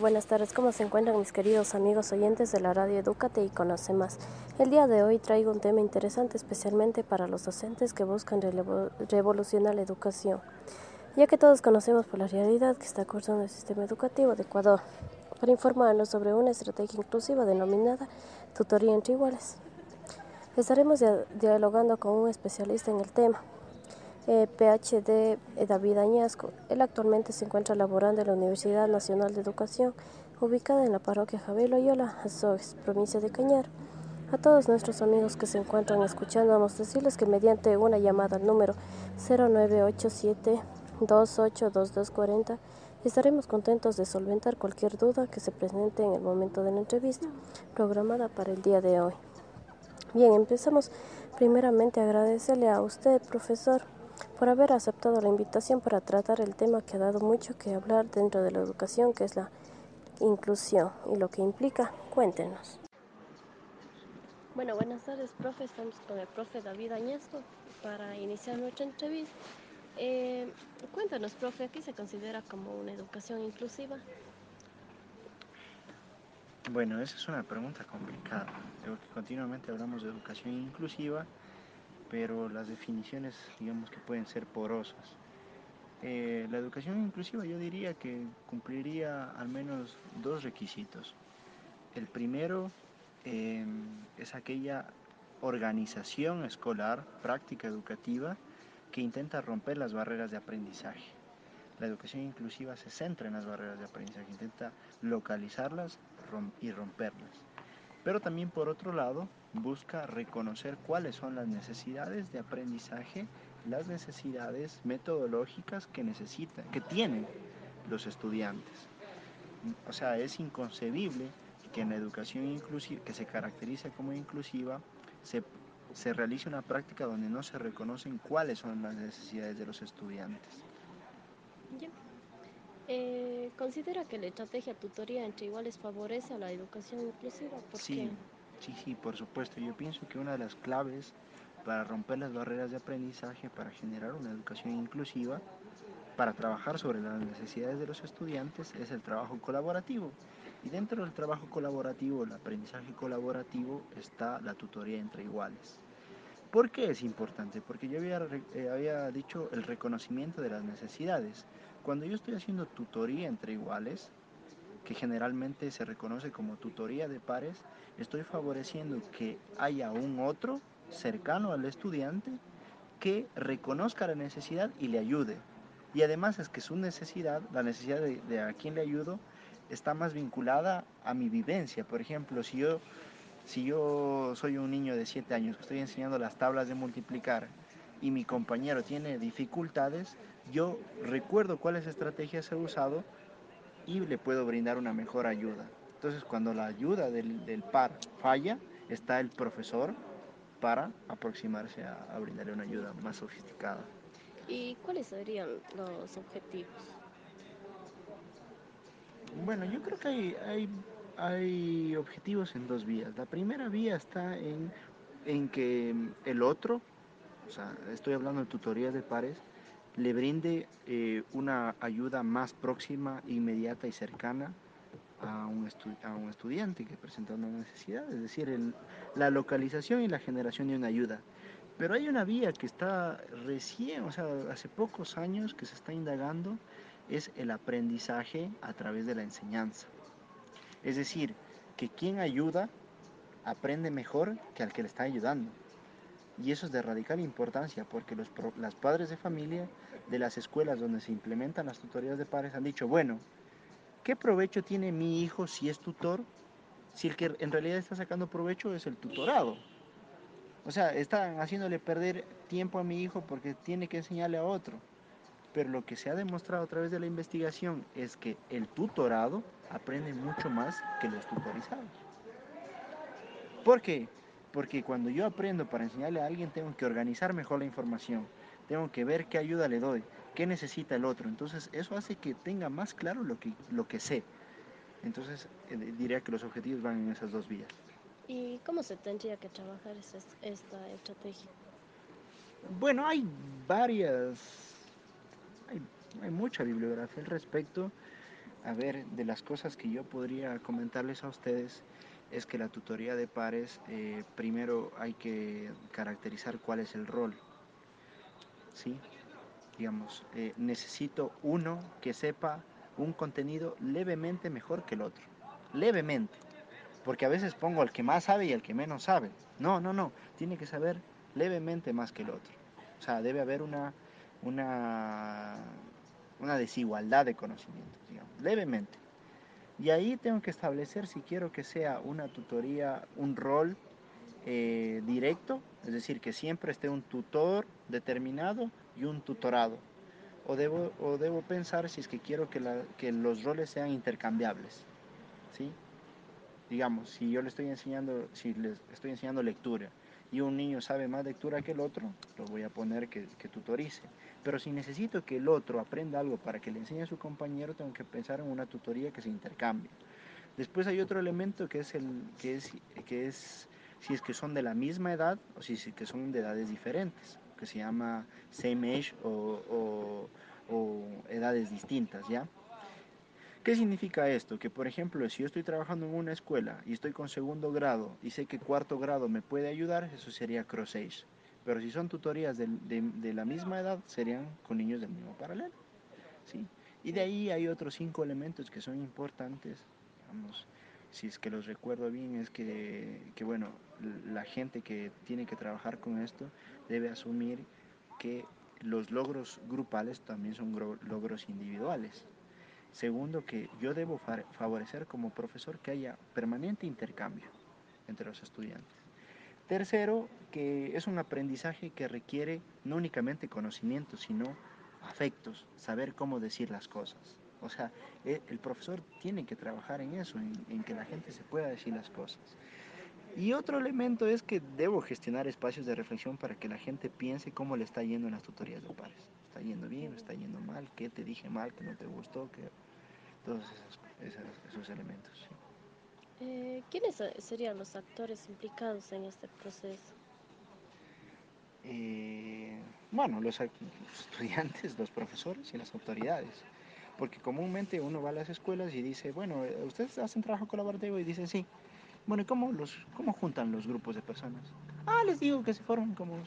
Buenas tardes. ¿Cómo se encuentran mis queridos amigos oyentes de la radio Educate y Conoce Más? El día de hoy traigo un tema interesante especialmente para los docentes que buscan revolucionar la educación, ya que todos conocemos por la realidad que está cursando el sistema educativo de Ecuador, para informarnos sobre una estrategia inclusiva denominada tutoría entre iguales. Estaremos dialogando con un especialista en el tema, eh, PhD eh, David Añasco. Él actualmente se encuentra laborando en la Universidad Nacional de Educación, ubicada en la parroquia Javier Loyola, Azogues, provincia de Cañar. A todos nuestros amigos que se encuentran escuchando, vamos a decirles que mediante una llamada al número 0987 282240 estaremos contentos de solventar cualquier duda que se presente en el momento de la entrevista programada para el día de hoy. Bien, empezamos primeramente a agradecerle a usted, profesor, por haber aceptado la invitación para tratar el tema que ha dado mucho que hablar dentro de la educación, que es la inclusión y lo que implica. Cuéntenos. Bueno, buenas tardes, profe. Estamos con el profe David Añasco para iniciar nuestra entrevista. Eh, cuéntanos, profe, ¿qué se considera como una educación inclusiva? Bueno, esa es una pregunta complicada. Creo que continuamente hablamos de educación inclusiva pero las definiciones digamos que pueden ser porosas. Eh, la educación inclusiva yo diría que cumpliría al menos dos requisitos. El primero em, es aquella organización escolar, práctica educativa, que intenta romper las barreras de aprendizaje. La educación inclusiva se centra en las barreras de aprendizaje, intenta localizarlas y romperlas. Pero también por otro lado busca reconocer cuáles son las necesidades de aprendizaje, las necesidades metodológicas que necesitan, que tienen los estudiantes. O sea, es inconcebible que en la educación inclusiva, que se caracteriza como inclusiva, se, se realice una práctica donde no se reconocen cuáles son las necesidades de los estudiantes. Eh, ¿Considera que la estrategia tutoría entre iguales favorece a la educación inclusiva? ¿Por sí, sí, sí, por supuesto. Yo pienso que una de las claves para romper las barreras de aprendizaje, para generar una educación inclusiva, para trabajar sobre las necesidades de los estudiantes, es el trabajo colaborativo. Y dentro del trabajo colaborativo, el aprendizaje colaborativo, está la tutoría entre iguales. ¿Por qué es importante? Porque yo había, eh, había dicho el reconocimiento de las necesidades. Cuando yo estoy haciendo tutoría entre iguales, que generalmente se reconoce como tutoría de pares, estoy favoreciendo que haya un otro cercano al estudiante que reconozca la necesidad y le ayude. Y además es que su necesidad, la necesidad de, a quien le ayudo, está más vinculada a mi vivencia. Por ejemplo, si yo, si yo soy un niño de 7 años que estoy enseñando las tablas de multiplicar y mi compañero tiene dificultades, yo recuerdo cuáles estrategias he usado y le puedo brindar una mejor ayuda. Entonces, cuando la ayuda del, par falla, está el profesor para aproximarse a, brindarle una ayuda más sofisticada. ¿Y cuáles serían los objetivos? Bueno, yo creo que hay, hay, hay objetivos en dos vías. La primera vía está en, en que el otro o sea, estoy hablando de tutorías de pares, le brinde eh, una ayuda más próxima, inmediata y cercana a un, a un estudiante que presenta una necesidad, es decir, la localización y la generación de una ayuda. Pero hay una vía que está recién, o sea, hace pocos años que se está indagando, es el aprendizaje a través de la enseñanza. Es decir, que quien ayuda aprende mejor que al que le está ayudando. Y eso es de radical importancia porque los, las padres de familia de las escuelas donde se implementan las tutorías de padres han dicho, bueno, ¿qué provecho tiene mi hijo si es tutor? Si el que en realidad está sacando provecho es el tutorado. O sea, están haciéndole perder tiempo a mi hijo porque tiene que enseñarle a otro. Pero lo que se ha demostrado a través de la investigación es que el tutorado aprende mucho más que los tutorizados. ¿Por qué? Porque cuando yo aprendo para enseñarle a alguien, tengo que organizar mejor la información, tengo que ver qué ayuda le doy, qué necesita el otro. Entonces, eso hace que tenga más claro lo que, lo que sé. Entonces, eh, diría que los objetivos van en esas dos vías. ¿Y cómo se tendría que trabajar esta, estrategia? Bueno, hay varias, hay, hay mucha bibliografía al respecto. a ver, de las cosas que yo podría comentarles a ustedes es que la tutoría de pares, eh, primero hay que caracterizar cuál es el rol. ¿Sí? Digamos, eh, necesito uno que sepa un contenido levemente mejor que el otro. Levemente. Porque a veces pongo al que más sabe y al que menos sabe. No, no, no. Tiene que saber levemente más que el otro. O sea, debe haber una, una, una desigualdad de conocimientos, digamos, levemente. Y ahí tengo que establecer si quiero que sea una tutoría, un rol eh, directo, es decir, que siempre esté un tutor determinado y un tutorado. O debo, o debo pensar si es que quiero que, que los roles sean intercambiables. ¿sí? Digamos, si yo le estoy enseñando, si les estoy enseñando lectura y un niño sabe más lectura que el otro, lo voy a poner que, tutorice. Pero si necesito que el otro aprenda algo para que le enseñe a su compañero, tengo que pensar en una tutoría que se intercambie. Después hay otro elemento que es, el, que es, que es si es que son de la misma edad o si que son de edades diferentes, que se llama same age o, o, o edades distintas, ¿ya? ¿Qué significa esto? Que por ejemplo, si yo estoy trabajando en una escuela y estoy con segundo grado y sé que cuarto grado me puede ayudar, eso sería cross age. Pero si son tutorías de, la misma edad, serían con niños del mismo paralelo. ¿sí? Y de ahí hay otros cinco elementos que son importantes, si es que los recuerdo bien, es que, que, bueno, la gente que tiene que trabajar con esto debe asumir que los logros grupales también son logros individuales. Segundo, que yo debo favorecer como profesor que haya permanente intercambio entre los estudiantes. Tercero, que es un aprendizaje que requiere no únicamente conocimientos, sino afectos, saber cómo decir las cosas. O sea, e, el profesor tiene que trabajar en eso, en, en, que la gente se pueda decir las cosas. Y otro elemento es que debo gestionar espacios de reflexión para que la gente piense cómo le está yendo en las tutorías de pares. ¿Está yendo bien está yendo mal? ¿Qué te dije mal? ¿Qué no te gustó? ¿Qué? Todos esos, esos, esos elementos. Eh, ¿Quiénes serían los actores implicados en este proceso? Eh, bueno, los, los estudiantes, los profesores y las autoridades porque comúnmente uno va a las escuelas y dice, bueno, ¿ustedes hacen trabajo colaborativo? Y dicen, sí. Bueno, ¿y cómo, los, cómo juntan los grupos de personas? Ah, les digo que se forman como...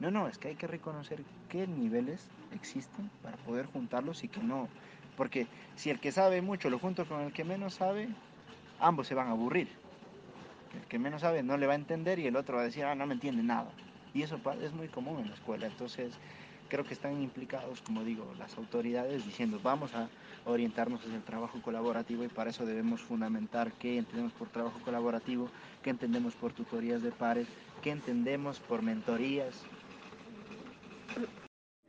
No, no, es que hay que reconocer qué niveles existen para poder juntarlos y que no. Porque si el que sabe mucho lo junto con el que menos sabe, ambos se van a aburrir. El que menos sabe no le va a entender y el otro va a decir, ah, no me entiende nada. Y eso es muy común en la escuela. Entonces, creo que están implicados, como digo, las autoridades diciendo vamos a orientarnos hacia el trabajo colaborativo y para eso debemos fundamentar qué entendemos por trabajo colaborativo, qué entendemos por tutorías de pares, qué entendemos por mentorías.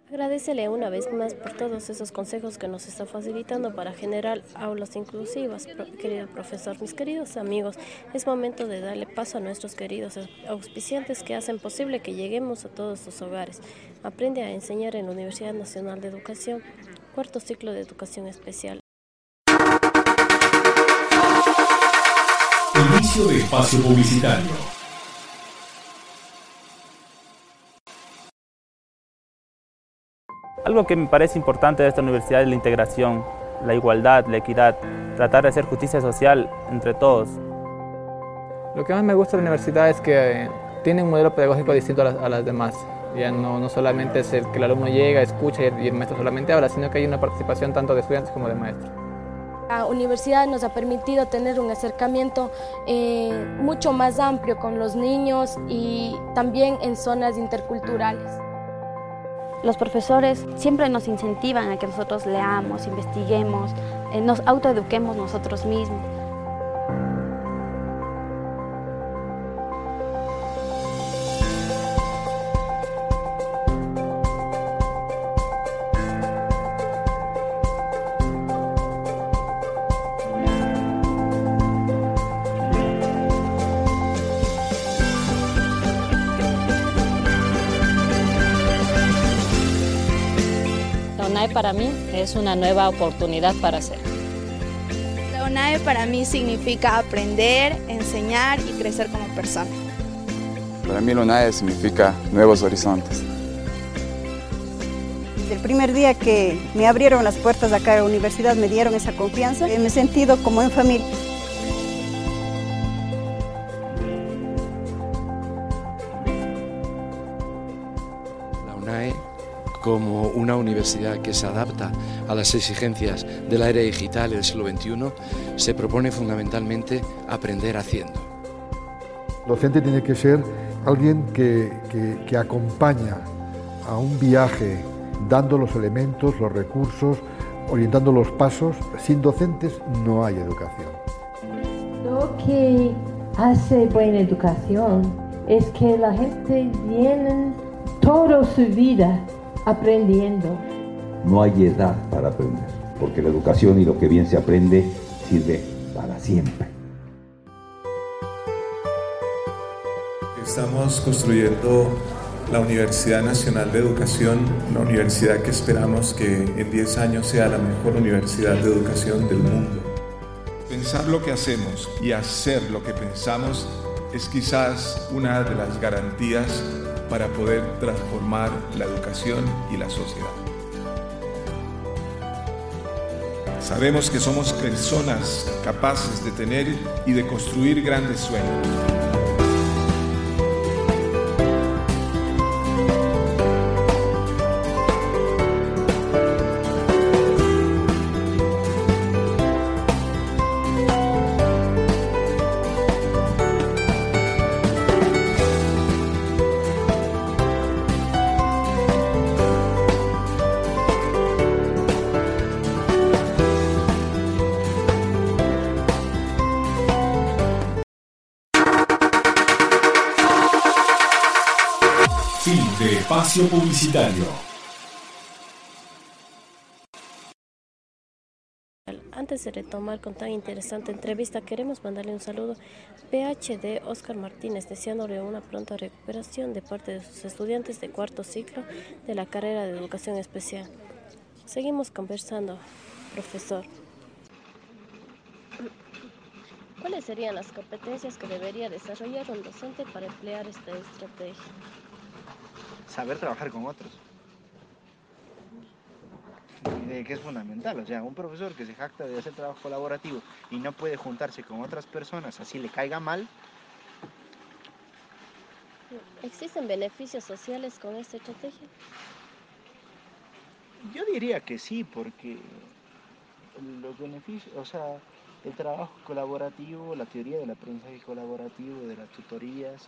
Agradecele una vez más por todos esos consejos que nos está facilitando para generar aulas inclusivas, querido profesor. Mis queridos amigos, es momento de darle paso a nuestros queridos auspiciantes que hacen posible que lleguemos a todos sus hogares. Aprende a enseñar en la Universidad Nacional de Educación, cuarto ciclo de educación especial. Inicio de espacio publicitario. Algo que me parece importante de esta universidad es la integración, la igualdad, la equidad, tratar de hacer justicia social entre todos. Lo que más me gusta de la universidad es que tiene un modelo pedagógico distinto a las, a las demás. Ya no, no, solamente es el que el alumno llega, escucha y el maestro solamente habla, sino que hay una participación tanto de estudiantes como de maestros. La universidad nos ha permitido tener un acercamiento eh, mucho más amplio con los niños y también en zonas interculturales. Los profesores siempre nos incentivan a que nosotros leamos, investiguemos, eh, nos autoeduquemos nosotros mismos. Para mí es una nueva oportunidad para hacer. La UNAE para mí significa aprender, enseñar y crecer como persona. Para mí la UNAE significa nuevos horizontes. Desde el primer día que me abrieron las puertas acá a la universidad, me dieron esa confianza, me he sentido como en familia. Como una universidad que se adapta a las exigencias de la era digital del siglo XXI, se propone fundamentalmente aprender haciendo. El docente tiene que ser alguien que, que, que acompaña a un viaje dando los elementos, los recursos, orientando los pasos. Sin docentes no hay educación. Lo que hace buena educación es que la gente viene toda su vida aprendiendo. No hay edad para aprender, porque la educación y lo que bien se aprende sirve para siempre. Estamos construyendo la Universidad Nacional de Educación, una universidad que esperamos que en 10 años sea la mejor universidad de educación del mundo. Pensar lo que hacemos y hacer lo que pensamos es quizás una de las garantías para poder transformar la educación y la sociedad. Sabemos que somos personas capaces de tener y de construir grandes sueños. Publicitario. Antes de retomar con tan interesante entrevista, queremos mandarle un saludo PhD Oscar Martínez, deseándole una pronta recuperación de parte de sus estudiantes de cuarto ciclo de la carrera de Educación Especial. Seguimos conversando, profesor. ¿Cuáles serían las competencias que debería desarrollar un docente para emplear esta estrategia? Saber trabajar con otros. que es fundamental. O sea, un profesor que se jacta de hacer trabajo colaborativo y no puede juntarse con otras personas, así le caiga mal. ¿Existen beneficios sociales con esta estrategia? Yo diría que sí, porque los beneficios, o sea, el trabajo colaborativo, la teoría del aprendizaje colaborativo, de las tutorías,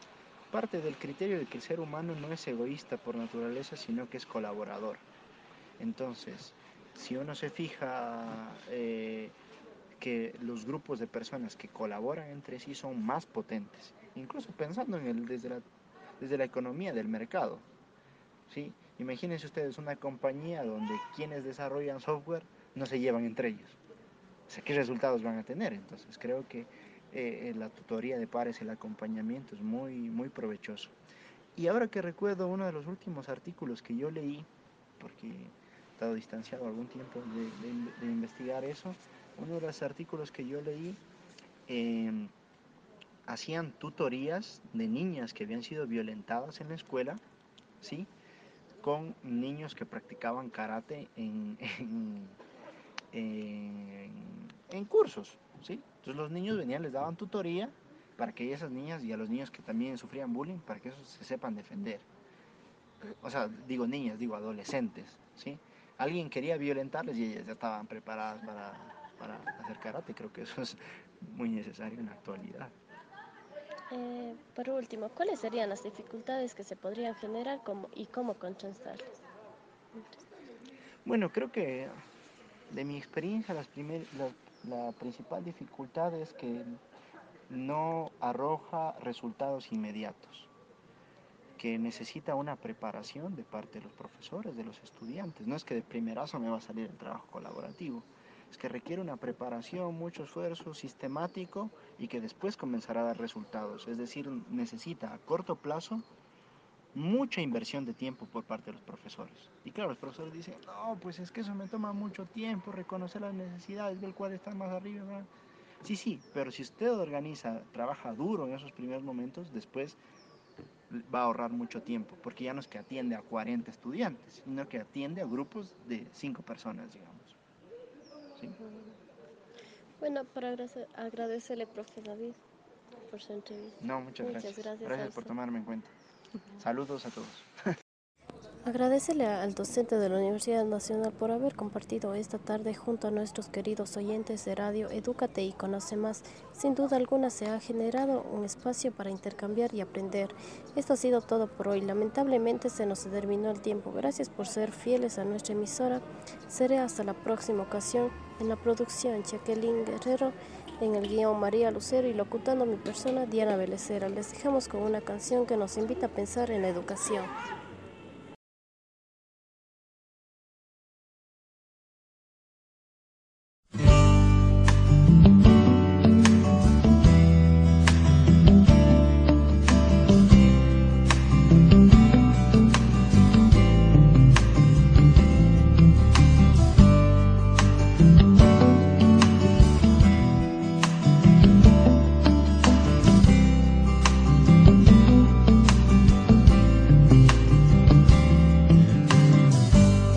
parte del criterio de que el ser humano no es egoísta por naturaleza, sino que es colaborador. Entonces, si uno se fija eh, que los grupos de personas que colaboran entre sí son más potentes, incluso pensando en el, desde, la, desde la economía del mercado. ¿sí? Imagínense ustedes una compañía donde quienes desarrollan software no se llevan entre ellos. O ¿qué resultados van a tener? Entonces, creo que eh, la tutoría de pares, el acompañamiento es muy, muy provechoso. Y ahora que recuerdo uno de los últimos artículos que yo leí, porque estado distanciado algún tiempo de, investigar eso, uno de los artículos que yo leí eh, hacían tutorías de niñas que habían sido violentadas en la escuela, ¿sí? con niños que practicaban karate en, en, en cursos. ¿sí? Entonces los niños venían, les daban tutoría para que esas niñas y a los niños que también sufrían bullying, para que esos se sepan defender. O sea, digo niñas, digo adolescentes, ¿sí? alguien quería violentarles y ellas ya estaban preparadas para, para hacer karate. Creo que eso es muy necesario en la actualidad. Eh, por último, ¿cuáles serían las dificultades que se podrían generar como, y cómo contrastarlas? Bueno, creo que de mi experiencia las la principal dificultad es que no arroja resultados inmediatos que necesita una preparación de parte de los profesores, de los estudiantes. No es que de primerazo me va a salir el trabajo colaborativo, es que requiere una preparación, mucho esfuerzo sistemático y que después comenzará a dar resultados. Es decir, necesita a corto plazo mucha inversión de tiempo por parte de los profesores. Y claro, los profesores dicen, no, pues es que eso me toma mucho tiempo, reconocer las necesidades del cual está más arriba. ¿verdad? Sí, sí, pero si usted organiza, trabaja duro en esos primeros momentos, después va a ahorrar mucho tiempo, porque ya no es que atiende a 40 estudiantes, sino que atiende a grupos de 5 personas, digamos. ¿Sí? Bueno, para agradecerle, profe David, por su entrevista. No, muchas, muchas gracias. Gracias, por tomarme en cuenta. Saludos a todos. Agradecerle al docente de la Universidad Nacional por haber compartido esta tarde junto a nuestros queridos oyentes de radio Edúcate y Conoce Más. Sin duda alguna se ha generado un espacio para intercambiar y aprender. Esto ha sido todo por hoy. Lamentablemente se nos terminó el tiempo. Gracias por ser fieles a nuestra emisora. Seré hasta la próxima ocasión. En la producción, Jacqueline Guerrero. En el guion María Lucero y locutando mi persona Diana Belecera. Les dejamos con una canción que nos invita a pensar en la educación.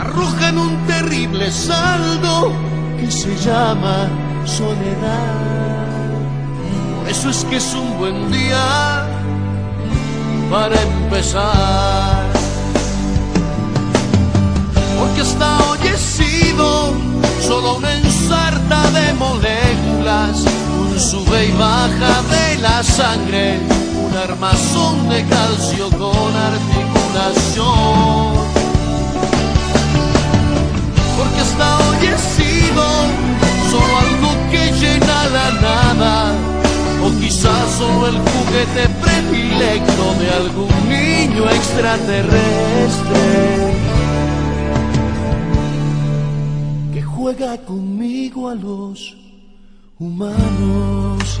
arrojan un terrible saldo que se llama soledad. Por eso es que es un buen día para empezar. Porque hasta hoy he sido solo una ensarta de moléculas, un sube y baja de la sangre, un armazón de calcio con articulación porque hasta hoy he sido solo algo que llena la nada, o quizás solo el juguete predilecto de algún niño extraterrestre que juega conmigo a los humanos.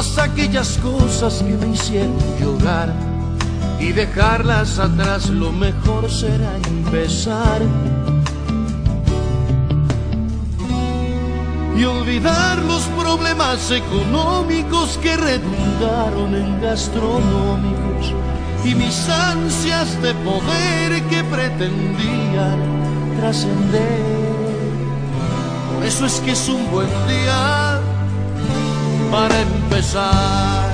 todas aquellas cosas que me hicieron llorar y dejarlas atrás, lo mejor será empezar. Y olvidar los problemas económicos que redundaron en gastronómicos y mis ansias de poder que pretendían trascender. Por eso es que es un buen día para empezar,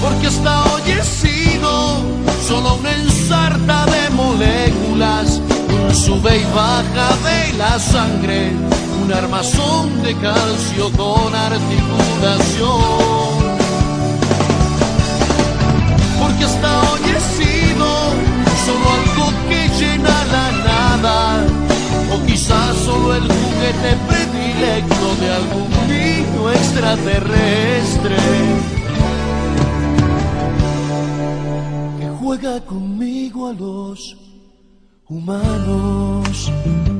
porque hasta hoy he sido solo una ensarta de moléculas, un sube y baja de la sangre, un armazón de calcio con articulación. Humanos.